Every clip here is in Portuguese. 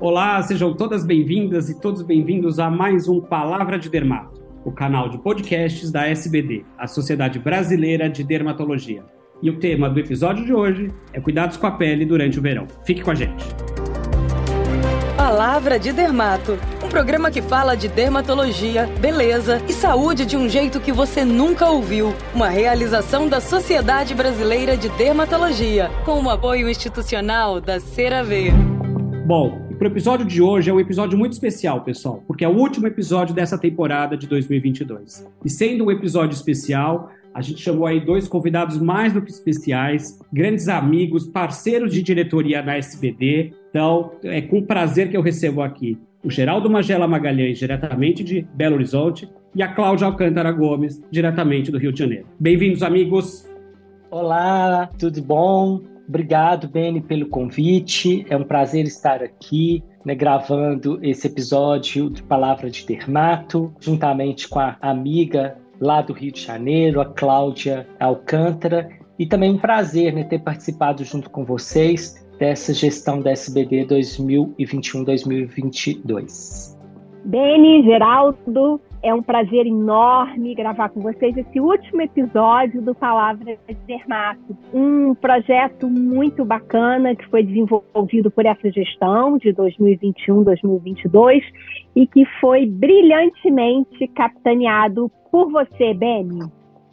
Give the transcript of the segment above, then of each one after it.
Olá, sejam todas bem-vindas e todos bem-vindos a mais um Palavra de Dermato, o canal de podcasts da SBD, a Sociedade Brasileira de Dermatologia. E o tema do episódio de hoje é cuidados com a pele durante o verão. Fique com a gente. Palavra de Dermato, um programa que fala de dermatologia, beleza e saúde de um jeito que você nunca ouviu. Uma realização da Sociedade Brasileira de Dermatologia, com o apoio institucional da CeraVe. Bom, o episódio de hoje é um episódio muito especial, pessoal, porque é o último episódio dessa temporada de 2022. E sendo um episódio especial, a gente chamou aí dois convidados mais do que especiais, grandes amigos, parceiros de diretoria na SBD. Então, é com prazer que eu recebo aqui o Geraldo Magela Magalhães, diretamente de Belo Horizonte, e a Cláudia Alcântara Gomes, diretamente do Rio de Janeiro. Bem-vindos, amigos! Olá, tudo bom? Obrigado, Beni, pelo convite. É um prazer estar aqui, né, gravando esse episódio de Palavra de Dermato, juntamente com a amiga lá do Rio de Janeiro, a Cláudia Alcântara. E também um prazer né, ter participado junto com vocês dessa gestão da SBD 2021-2022. Beni, Geraldo, é um prazer enorme gravar com vocês esse último episódio do Palavra de Dermato. Um projeto muito bacana que foi desenvolvido por essa gestão de 2021-2022 e que foi brilhantemente capitaneado por você, Beni.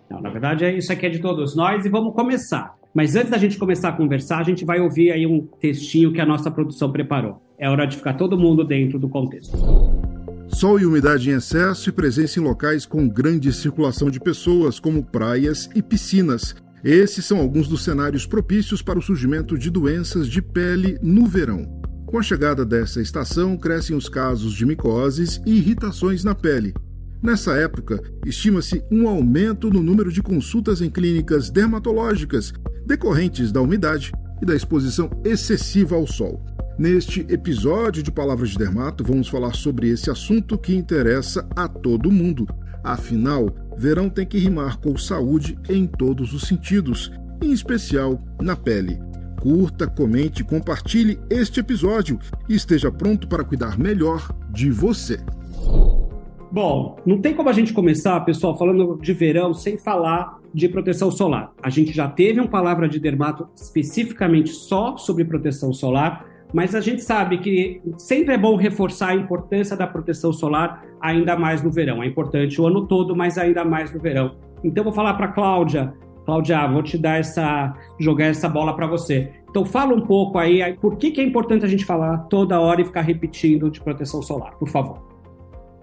Não, na verdade, é isso aqui é de todos nós e vamos começar. Mas antes da gente começar a conversar, a gente vai ouvir aí um textinho que a nossa produção preparou. É hora de ficar todo mundo dentro do contexto. Sol e umidade em excesso e presença em locais com grande circulação de pessoas, como praias e piscinas. Esses são alguns dos cenários propícios para o surgimento de doenças de pele no verão. Com a chegada dessa estação, crescem os casos de micoses e irritações na pele. Nessa época, estima-se um aumento no número de consultas em clínicas dermatológicas decorrentes da umidade e da exposição excessiva ao sol. Neste episódio de Palavras de Dermato, vamos falar sobre esse assunto que interessa a todo mundo. Afinal, verão tem que rimar com saúde em todos os sentidos, em especial na pele. Curta, comente, compartilhe este episódio e esteja pronto para cuidar melhor de você. Bom, não tem como a gente começar, pessoal, falando de verão sem falar de proteção solar. A gente já teve uma palavra de dermato especificamente só sobre proteção solar mas a gente sabe que sempre é bom reforçar a importância da proteção solar, ainda mais no verão. É importante o ano todo, mas ainda mais no verão. Então, vou falar para Cláudia. Cláudia, vou te dar essa, jogar essa bola para você. Então, fala um pouco aí, por que, que é importante a gente falar toda hora e ficar repetindo de proteção solar, por favor.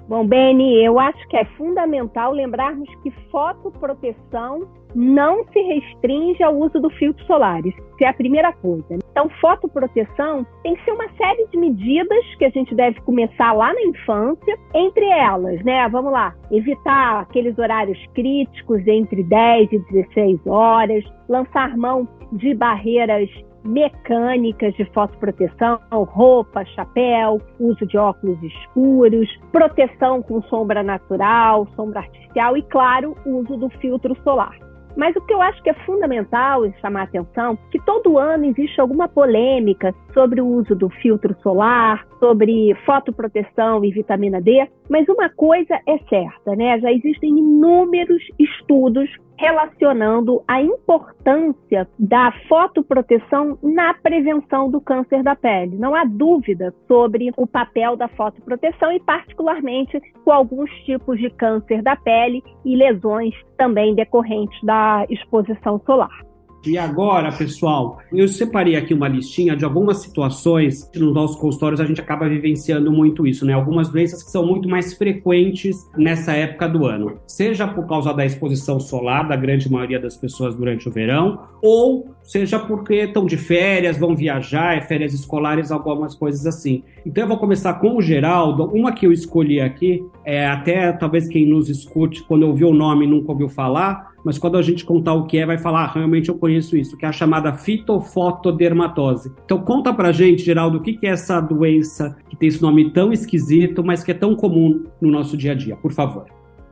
Bom, Beni, eu acho que é fundamental lembrarmos que fotoproteção não se restringe ao uso do filtro solar. Isso é a primeira coisa. Então, fotoproteção tem que ser uma série de medidas que a gente deve começar lá na infância. Entre elas, né, vamos lá, evitar aqueles horários críticos entre 10 e 16 horas, lançar mão de barreiras mecânicas de fotoproteção, roupa, chapéu, uso de óculos escuros, proteção com sombra natural, sombra artificial e, claro, uso do filtro solar. Mas o que eu acho que é fundamental chamar a atenção, que todo ano existe alguma polêmica sobre o uso do filtro solar, sobre fotoproteção e vitamina D, mas uma coisa é certa, né? Já existem inúmeros estudos relacionando a importância da fotoproteção na prevenção do câncer da pele. Não há dúvida sobre o papel da fotoproteção e particularmente com alguns tipos de câncer da pele e lesões também decorrentes da exposição solar. E agora, pessoal, eu separei aqui uma listinha de algumas situações que nos nossos consultórios a gente acaba vivenciando muito isso, né? Algumas doenças que são muito mais frequentes nessa época do ano, seja por causa da exposição solar da grande maioria das pessoas durante o verão, ou seja porque estão de férias, vão viajar, é férias escolares, algumas coisas assim. Então eu vou começar com o Geraldo. Uma que eu escolhi aqui, é até talvez quem nos escute, quando ouviu o nome nunca ouviu falar, mas quando a gente contar o que é, vai falar, ah, realmente eu conheço isso, que é a chamada fitofotodermatose. Então conta pra gente, Geraldo, o que é essa doença que tem esse nome tão esquisito, mas que é tão comum no nosso dia a dia, por favor.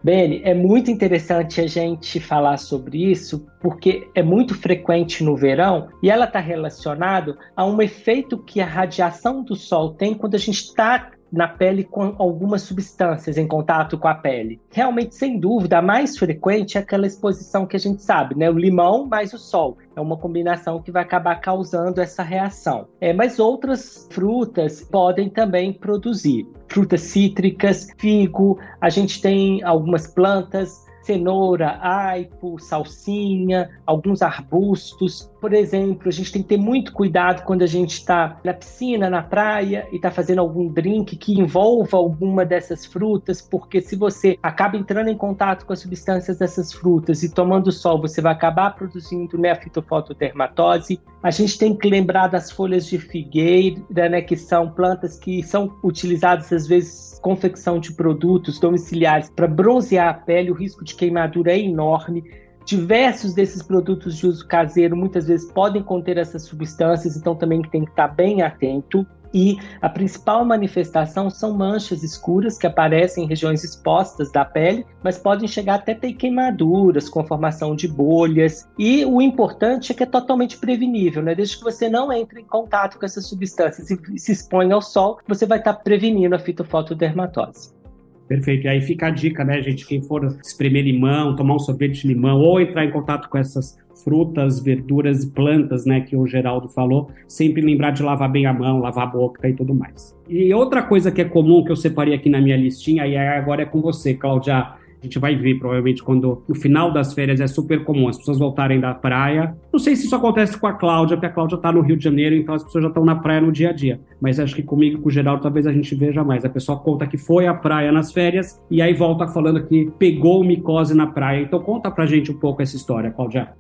Beni, é muito interessante a gente falar sobre isso, porque é muito frequente no verão e ela está relacionada a um efeito que a radiação do sol tem quando a gente está na pele com algumas substâncias em contato com a pele. Realmente, sem dúvida, a mais frequente é aquela exposição que a gente sabe, né? O limão mais o sol. É uma combinação que vai acabar causando essa reação. É, mas outras frutas podem também produzir. Frutas cítricas, figo, a gente tem algumas plantas cenoura, aipo, salsinha, alguns arbustos. Por exemplo, a gente tem que ter muito cuidado quando a gente está na piscina, na praia e está fazendo algum drink que envolva alguma dessas frutas, porque se você acaba entrando em contato com as substâncias dessas frutas e tomando sol, você vai acabar produzindo né, a. A gente tem que lembrar das folhas de figueira, né, que são plantas que são utilizadas às vezes confecção de produtos domiciliares para bronzear a pele, o risco de queimadura é enorme. Diversos desses produtos de uso caseiro muitas vezes podem conter essas substâncias, então também tem que estar bem atento. E a principal manifestação são manchas escuras que aparecem em regiões expostas da pele, mas podem chegar até ter queimaduras com formação de bolhas. E o importante é que é totalmente prevenível, né? Desde que você não entre em contato com essas substâncias e se exponha ao sol, você vai estar prevenindo a fitofotodermatose. Perfeito. E aí fica a dica, né, gente? Quem for espremer limão, tomar um sorvete de limão ou entrar em contato com essas frutas, verduras e plantas, né, que o Geraldo falou, sempre lembrar de lavar bem a mão, lavar a boca e tudo mais. E outra coisa que é comum que eu separei aqui na minha listinha e agora é com você, Cláudia, a gente vai ver, provavelmente, quando no final das férias é super comum as pessoas voltarem da praia. Não sei se isso acontece com a Cláudia, porque a Cláudia está no Rio de Janeiro, então as pessoas já estão na praia no dia a dia. Mas acho que comigo com o Geraldo talvez a gente veja mais. A pessoa conta que foi à praia nas férias e aí volta falando que pegou micose na praia. Então conta pra gente um pouco essa história, Cláudia.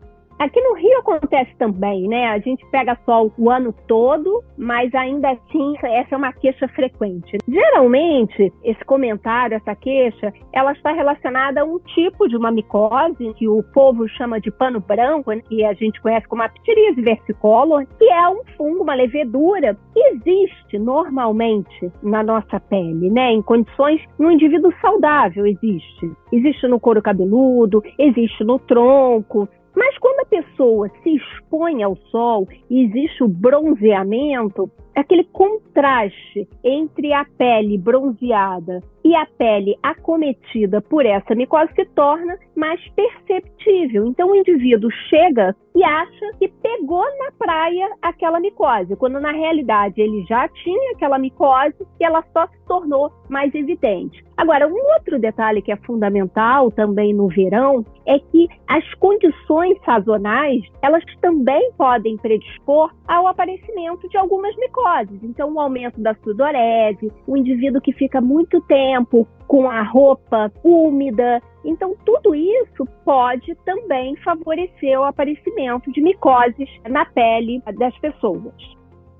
Aqui no Rio acontece também, né? A gente pega sol o ano todo, mas ainda assim essa é uma queixa frequente. Geralmente, esse comentário, essa queixa, ela está relacionada a um tipo de uma micose que o povo chama de pano branco, né? que a gente conhece como a ptiríase versicolor, que é um fungo, uma levedura que existe normalmente na nossa pele, né? Em condições no indivíduo saudável existe. Existe no couro cabeludo, existe no tronco, mas quando a pessoa se expõe ao sol e existe o bronzeamento, aquele contraste entre a pele bronzeada e a pele acometida por essa micose se torna mais perceptível. Então o indivíduo chega e acha que pegou na praia aquela micose, quando na realidade ele já tinha aquela micose e ela só se tornou mais evidente. Agora, um outro detalhe que é fundamental também no verão é que as condições sazonais, elas também podem predispor ao aparecimento de algumas micoses. Então, o aumento da sudorese, o indivíduo que fica muito tempo com a roupa úmida. Então, tudo isso pode também favorecer o aparecimento de micoses na pele das pessoas.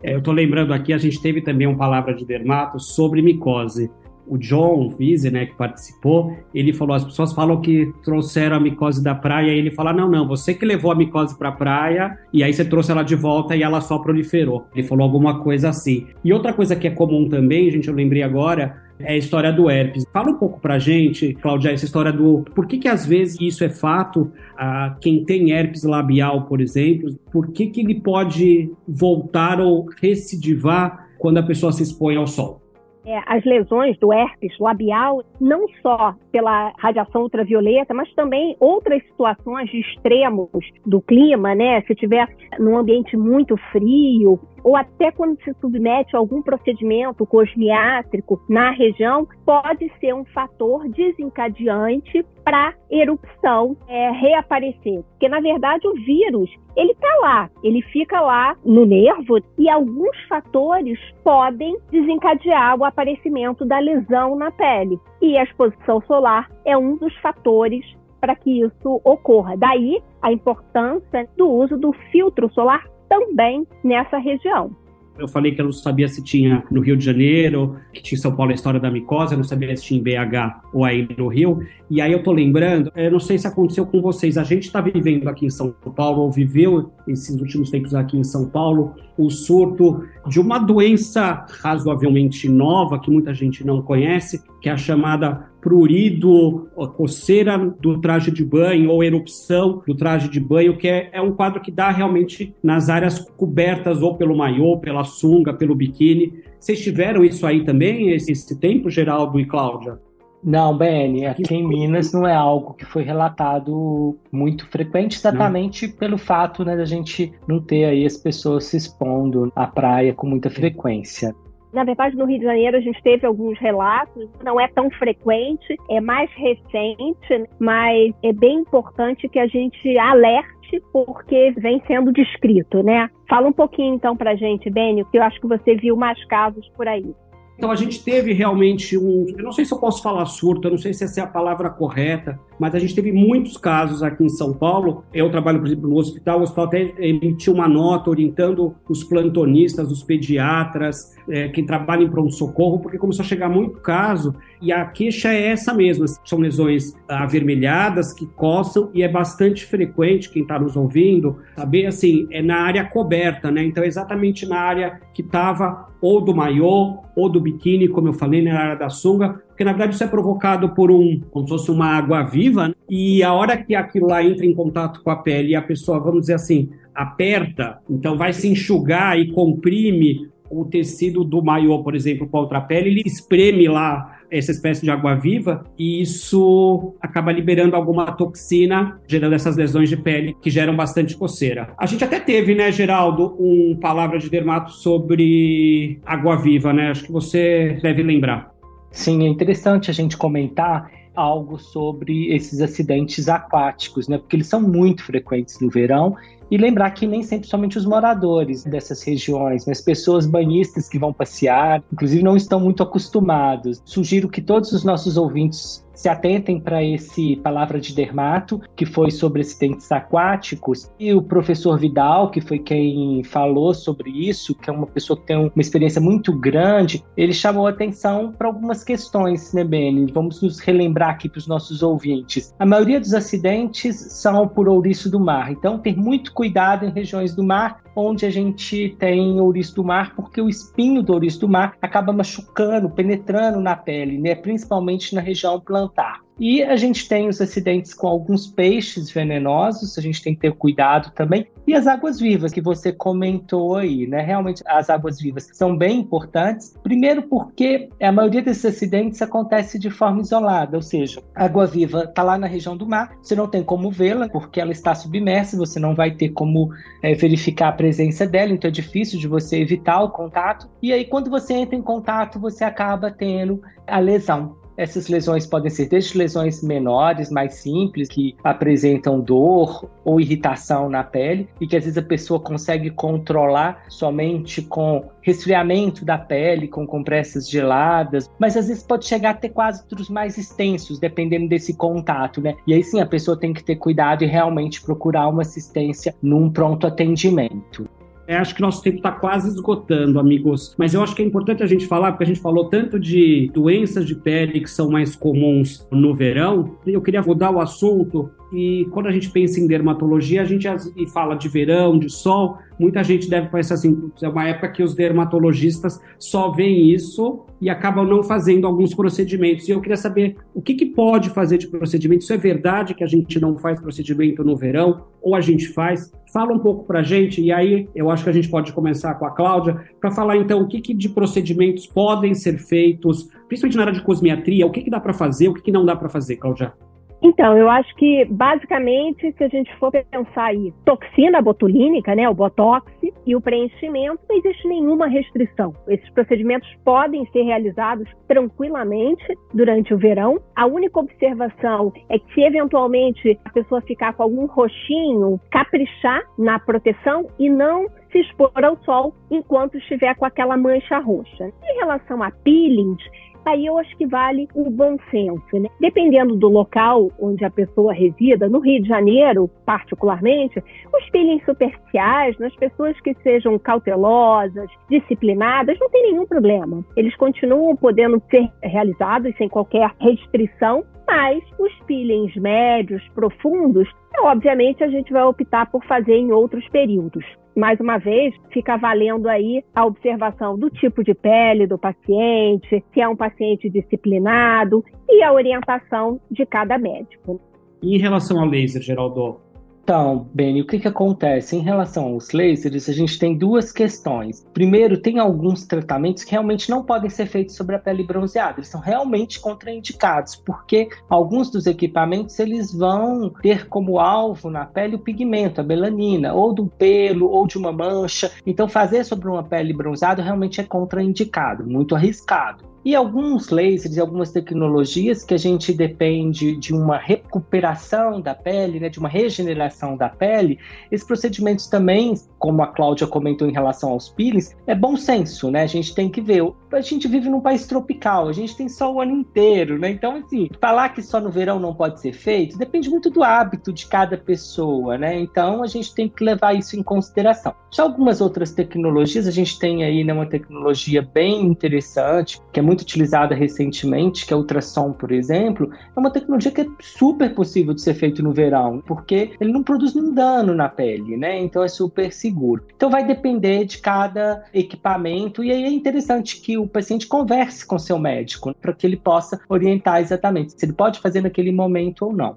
É, eu estou lembrando aqui, a gente teve também uma palavra de dermato sobre micose o John Vise, né, que participou, ele falou: as pessoas falam que trouxeram a micose da praia, e ele fala: não, não, você que levou a micose para a praia, e aí você trouxe ela de volta e ela só proliferou. Ele falou alguma coisa assim. E outra coisa que é comum também, gente, eu lembrei agora, é a história do herpes. Fala um pouco pra gente, Cláudia, essa história do por que, que às vezes isso é fato, a quem tem herpes labial, por exemplo, por que, que ele pode voltar ou recidivar quando a pessoa se expõe ao sol? É, as lesões do herpes labial, não só pela radiação ultravioleta, mas também outras situações de extremos do clima, né? Se tiver num ambiente muito frio, ou até quando se submete a algum procedimento cosmiátrico na região, pode ser um fator desencadeante para erupção é, reaparecer. Porque, na verdade, o vírus, ele está lá, ele fica lá no nervo e alguns fatores podem desencadear o aparecimento da lesão na pele. E a exposição solar é um dos fatores para que isso ocorra. Daí a importância do uso do filtro solar também nessa região. Eu falei que eu não sabia se tinha no Rio de Janeiro, que tinha em São Paulo a história da micose, eu não sabia se tinha em BH ou aí no Rio. E aí eu tô lembrando, eu não sei se aconteceu com vocês, a gente está vivendo aqui em São Paulo, ou viveu esses últimos tempos aqui em São Paulo, o surto de uma doença razoavelmente nova, que muita gente não conhece, que é a chamada prurido, coceira do traje de banho ou erupção do traje de banho, que é, é um quadro que dá realmente nas áreas cobertas ou pelo maiô, pela sunga, pelo biquíni. Vocês tiveram isso aí também, esse, esse tempo, Geraldo e Cláudia? Não, BN, aqui em Minas não é algo que foi relatado muito frequente, exatamente não. pelo fato né, da gente não ter aí as pessoas se expondo à praia com muita frequência. Na verdade, no Rio de Janeiro a gente teve alguns relatos, não é tão frequente, é mais recente, mas é bem importante que a gente alerte porque vem sendo descrito, né? Fala um pouquinho então pra gente, Bênio, que eu acho que você viu mais casos por aí. Então a gente teve realmente um, eu não sei se eu posso falar surto, eu não sei se essa é a palavra correta, mas a gente teve muitos casos aqui em São Paulo. Eu trabalho, por exemplo, no hospital, o hospital até emitiu uma nota orientando os plantonistas, os pediatras, é, que trabalham em pronto-socorro, porque começou a chegar muito caso e a queixa é essa mesma. São lesões avermelhadas que coçam e é bastante frequente, quem está nos ouvindo, saber assim, é na área coberta, né? Então, é exatamente na área que estava ou do maiô ou do biquíni, como eu falei, na área da sunga, porque na verdade isso é provocado por um, como se fosse uma água viva, né? e a hora que aquilo lá entra em contato com a pele e a pessoa, vamos dizer assim, aperta, então vai se enxugar e comprime o tecido do maiô, por exemplo, contra a pele, ele espreme lá essa espécie de água-viva e isso acaba liberando alguma toxina, gerando essas lesões de pele que geram bastante coceira. A gente até teve, né, Geraldo, um palavra de dermato sobre água-viva, né? Acho que você deve lembrar. Sim, é interessante a gente comentar algo sobre esses acidentes aquáticos, né? Porque eles são muito frequentes no verão e lembrar que nem sempre somente os moradores dessas regiões, mas pessoas banhistas que vão passear, inclusive não estão muito acostumados. Sugiro que todos os nossos ouvintes se atentem para esse palavra de dermato, que foi sobre acidentes aquáticos, e o professor Vidal, que foi quem falou sobre isso, que é uma pessoa que tem uma experiência muito grande, ele chamou atenção para algumas questões, né, Beni? Vamos nos relembrar aqui para os nossos ouvintes. A maioria dos acidentes são por ouriço do mar, então ter muito cuidado em regiões do mar onde a gente tem ouriço do mar, porque o espinho do ouriço do mar acaba machucando, penetrando na pele, né? principalmente na região plantar. E a gente tem os acidentes com alguns peixes venenosos, a gente tem que ter cuidado também. E as águas vivas que você comentou aí, né? Realmente as águas vivas são bem importantes. Primeiro porque a maioria desses acidentes acontece de forma isolada, ou seja, a água viva está lá na região do mar, você não tem como vê-la porque ela está submersa, você não vai ter como é, verificar a presença dela, então é difícil de você evitar o contato. E aí quando você entra em contato, você acaba tendo a lesão. Essas lesões podem ser desde lesões menores, mais simples, que apresentam dor ou irritação na pele e que às vezes a pessoa consegue controlar somente com resfriamento da pele, com compressas geladas, mas às vezes pode chegar a ter quadros mais extensos, dependendo desse contato, né? E aí sim a pessoa tem que ter cuidado e realmente procurar uma assistência num pronto atendimento. É, acho que nosso tempo está quase esgotando, amigos. Mas eu acho que é importante a gente falar, porque a gente falou tanto de doenças de pele que são mais comuns no verão. Eu queria mudar o assunto. E quando a gente pensa em dermatologia, a gente fala de verão, de sol, muita gente deve pensar assim, é uma época que os dermatologistas só veem isso e acabam não fazendo alguns procedimentos. E eu queria saber o que, que pode fazer de procedimento. Isso é verdade que a gente não faz procedimento no verão ou a gente faz? Fala um pouco para a gente e aí eu acho que a gente pode começar com a Cláudia para falar então o que, que de procedimentos podem ser feitos, principalmente na área de cosmiatria, o que, que dá para fazer, o que, que não dá para fazer, Cláudia? Então, eu acho que, basicamente, se a gente for pensar aí, toxina botulínica, né, o botox e o preenchimento, não existe nenhuma restrição. Esses procedimentos podem ser realizados tranquilamente durante o verão. A única observação é que, se eventualmente a pessoa ficar com algum roxinho, caprichar na proteção e não se expor ao sol enquanto estiver com aquela mancha roxa. Em relação a peelings, aí eu acho que vale o bom senso, né? Dependendo do local onde a pessoa resida, no Rio de Janeiro, particularmente, os peelings superficiais, nas pessoas que sejam cautelosas, disciplinadas, não tem nenhum problema. Eles continuam podendo ser realizados sem qualquer restrição, mas os peelings médios, profundos, Então, obviamente, a gente vai optar por fazer em outros períodos. Mais uma vez, fica valendo aí a observação do tipo de pele do paciente, se é um paciente disciplinado e a orientação de cada médico. E em relação ao laser, Geraldo, então, Benny, o que, que acontece? Em relação aos lasers, a gente tem duas questões. Primeiro, tem alguns tratamentos que realmente não podem ser feitos sobre a pele bronzeada. Eles são realmente contraindicados, porque alguns dos equipamentos eles vão ter como alvo na pele o pigmento, a melanina, ou do pelo, ou de uma mancha. Então, fazer sobre uma pele bronzeada realmente é contraindicado, muito arriscado. E alguns lasers e algumas tecnologias que a gente depende de uma recuperação da pele, né, de uma regeneração da pele, esses procedimentos também, como a Cláudia comentou em relação aos peelings, é bom senso, né? A gente tem que ver. A gente vive num país tropical, a gente tem sol o ano inteiro, né? Então, assim, falar que só no verão não pode ser feito depende muito do hábito de cada pessoa, né? Então, a gente tem que levar isso em consideração. Já algumas outras tecnologias, a gente tem aí né, uma tecnologia bem interessante, que é muito muito utilizada recentemente, que é o ultrassom, por exemplo, é uma tecnologia que é super possível de ser feito no verão, porque ele não produz nenhum dano na pele, né? Então é super seguro. Então vai depender de cada equipamento e aí é interessante que o paciente converse com seu médico para que ele possa orientar exatamente se ele pode fazer naquele momento ou não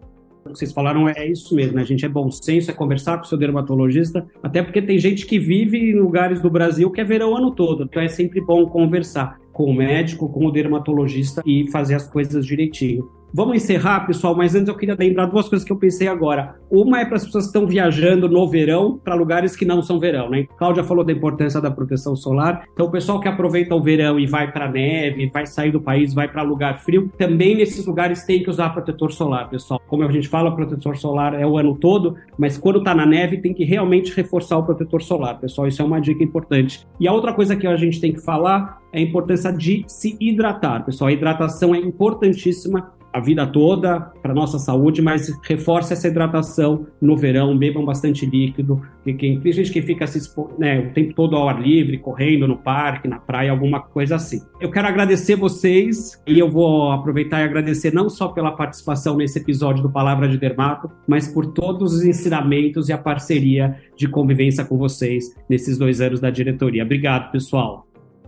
vocês falaram é isso mesmo, né? A gente é bom senso, é conversar com o seu dermatologista, até porque tem gente que vive em lugares do Brasil que é verão o ano todo, então é sempre bom conversar com o médico, com o dermatologista e fazer as coisas direitinho. Vamos encerrar, pessoal, mas antes eu queria lembrar duas coisas que eu pensei agora. Uma é para as pessoas que estão viajando no verão para lugares que não são verão, né? Cláudia falou da importância da proteção solar. Então, o pessoal que aproveita o verão e vai para neve, vai sair do país, vai para lugar frio, também nesses lugares tem que usar protetor solar, pessoal. Como a gente fala, protetor solar é o ano todo, mas quando está na neve tem que realmente reforçar o protetor solar, pessoal. Isso é uma dica importante. E a outra coisa que a gente tem que falar é a importância de se hidratar, pessoal. A hidratação é importantíssima a vida toda para nossa saúde, mas reforça essa hidratação no verão, bebam bastante líquido, e quem, principalmente quem fica se né, o tempo todo ao ar livre, correndo no parque, na praia, alguma coisa assim. Eu quero agradecer vocês e eu vou aproveitar e agradecer não só pela participação nesse episódio do Palavra de Dermato, mas por todos os ensinamentos e a parceria de convivência com vocês nesses dois anos da diretoria. Obrigado, pessoal.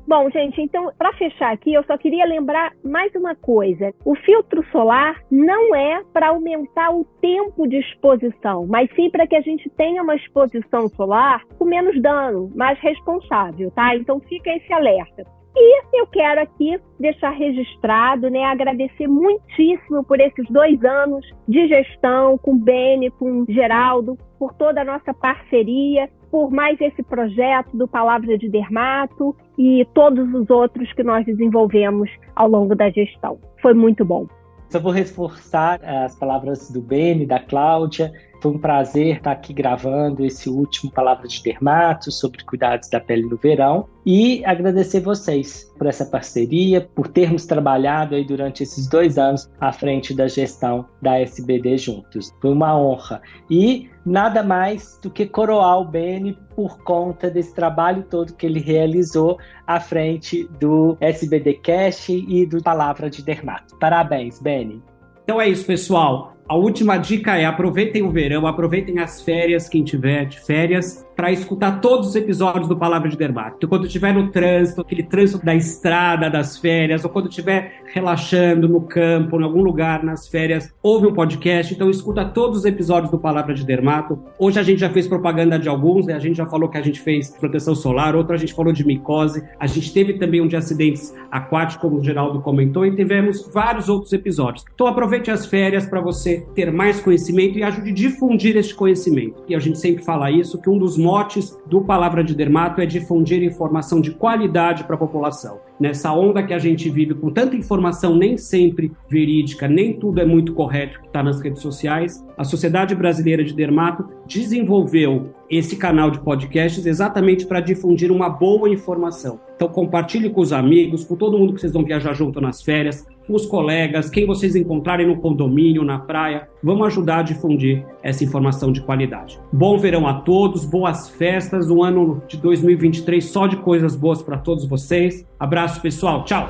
Bom, gente, então, para fechar aqui, eu só queria lembrar mais uma coisa. O filtro solar não é para aumentar o tempo de exposição, mas sim para que a gente tenha uma exposição solar com menos dano, mais responsável, tá? Então, fica esse alerta. E eu quero aqui deixar registrado, né, agradecer muitíssimo por esses dois anos de gestão com o Beni, com o Geraldo, por toda a nossa parceria por mais esse projeto do Palavra de Dermato e todos os outros que nós desenvolvemos ao longo da gestão. Foi muito bom. Só vou reforçar as palavras do Beni, da Cláudia. Foi um prazer estar aqui gravando esse último Palavra de Dermato sobre cuidados da pele no verão e agradecer vocês por essa parceria, por termos trabalhado aí durante esses dois anos à frente da gestão da SBD juntos. Foi uma honra. E nada mais do que coroar o Beni por conta desse trabalho todo que ele realizou à frente do SBD Cash e do Palavra de Dermato. Parabéns, Beni. Então é isso, pessoal. A última dica é aproveitem o verão, aproveitem as férias, quem tiver de férias, para escutar todos os episódios do Palavra de Dermato. Então, quando estiver no trânsito, aquele trânsito da estrada, das férias, ou quando estiver relaxando no campo, em algum lugar, nas férias, ouve um podcast. Então, escuta todos os episódios do Palavra de Dermato. Hoje a gente já fez propaganda de alguns, né? A gente já falou que a gente fez proteção solar, outro a gente falou de micose. A gente teve também um de acidentes aquáticos, como o Geraldo comentou, e tivemos vários outros episódios. Então, aproveite as férias para você ter mais conhecimento e ajude a difundir este conhecimento. E a gente sempre fala isso, que um dos motes do Palavra de Dermato é difundir informação de qualidade para a população. Nessa onda que a gente vive com tanta informação nem sempre verídica, nem tudo é muito correto que está nas redes sociais, a Sociedade Brasileira de Dermato desenvolveu esse canal de podcasts exatamente para difundir uma boa informação. Então compartilhe com os amigos, com todo mundo que vocês vão viajar junto nas férias, com os colegas, quem vocês encontrarem no condomínio, na praia. Vamos ajudar a difundir essa informação de qualidade. Bom verão a todos, boas festas, um ano de 2023 só de coisas boas para todos vocês. Abraço, pessoal. Tchau.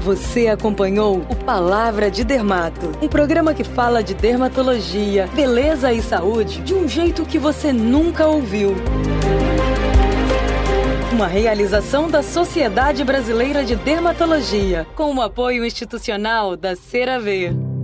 Você acompanhou o Palavra de Dermato, um programa que fala de dermatologia, beleza e saúde de um jeito que você nunca ouviu. Uma realização da Sociedade Brasileira de Dermatologia, com o apoio institucional da CeraVe.